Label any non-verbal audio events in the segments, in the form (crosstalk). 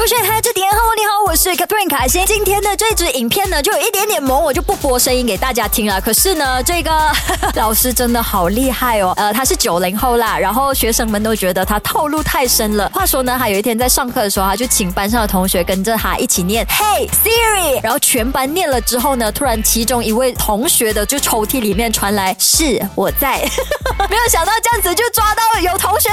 凭什么？勾选嗨这点，Hello，你好，我是 Catherine 卡欣。今天的这支影片呢，就有一点点萌，我就不播声音给大家听了。可是呢，这个老师真的好厉害哦。呃，他是九零后啦，然后学生们都觉得他套路太深了。话说呢，他有一天在上课的时候，他就请班上的同学跟着他一起念 Hey Siri，然后全班念了之后呢，突然其中一位同学的就抽屉里面传来是我在，(laughs) 没有想到这样子就抓到有同学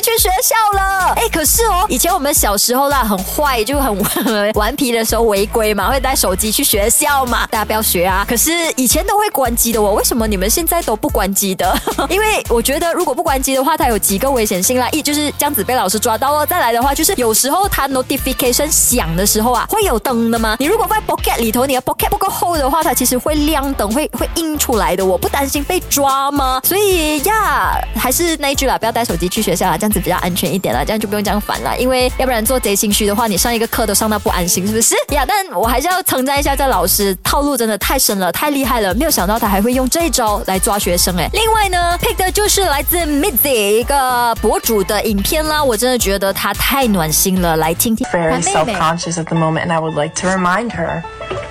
去学校了。哎，可是哦，以前我们小时候啦。很坏，就很 (laughs) 顽皮的时候违规嘛，会带手机去学校嘛，大家不要学啊。可是以前都会关机的，我为什么你们现在都不关机的？(laughs) 因为我觉得如果不关机的话，它有几个危险性啦。一就是这样子被老师抓到了，再来的话就是有时候它 notification 响的时候啊，会有灯的吗？你如果在 pocket 里头，你的 pocket 不够厚的话，它其实会亮灯，会会映出来的。我不担心被抓吗？所以呀，还是那一句啦，不要带手机去学校啦，这子比较安全一点啦，这样就不用这样烦了。因为要不然做贼心虚。的话，你上一个课都上到不安心，是不是呀？但我还是要称赞一下这老师，套路真的太深了，太厉害了！没有想到他还会用这一招来抓学生哎。另外呢，pick 的就是来自 Mizzy 一个博主的影片啦，我真的觉得他太暖心了，来听听。Very self-conscious at the moment, and I would like to remind her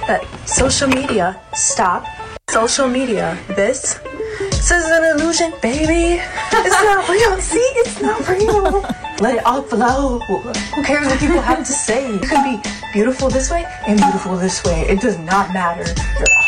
that social media stop. Social media, this. This is an illusion, baby. It's (laughs) not real. See, it's not real. Let it all flow. Who cares what people have to say? You can be beautiful this way and beautiful this way. It does not matter. You're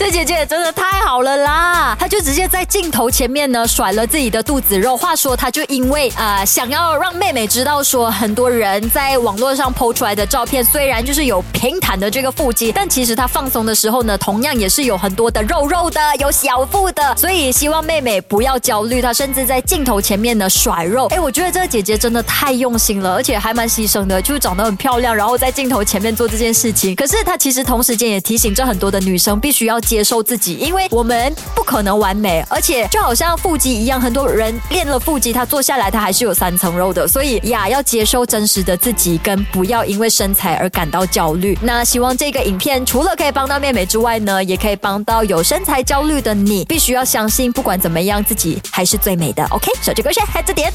这姐姐真的太好了啦！她就直接在镜头前面呢甩了自己的肚子肉。话说，她就因为啊想要让妹妹知道，说很多人在网络上剖出来的照片，虽然就是有平坦的这个腹肌，但其实她放松的时候呢，同样也是有很多的肉肉的，有小腹的。所以希望妹妹不要焦虑。她甚至在镜头前面呢甩肉。哎，我觉得这个姐姐真的太用心了，而且还蛮牺牲的，就长得很漂亮，然后在镜头前面做这件事情。可是她其实同时间也提醒着很多的女生，必须要。接受自己，因为我们不可能完美，而且就好像腹肌一样，很多人练了腹肌，他坐下来他还是有三层肉的，所以呀，要接受真实的自己，跟不要因为身材而感到焦虑。那希望这个影片除了可以帮到妹妹之外呢，也可以帮到有身材焦虑的你，必须要相信，不管怎么样，自己还是最美的。OK，手机歌炫，嗨，这点。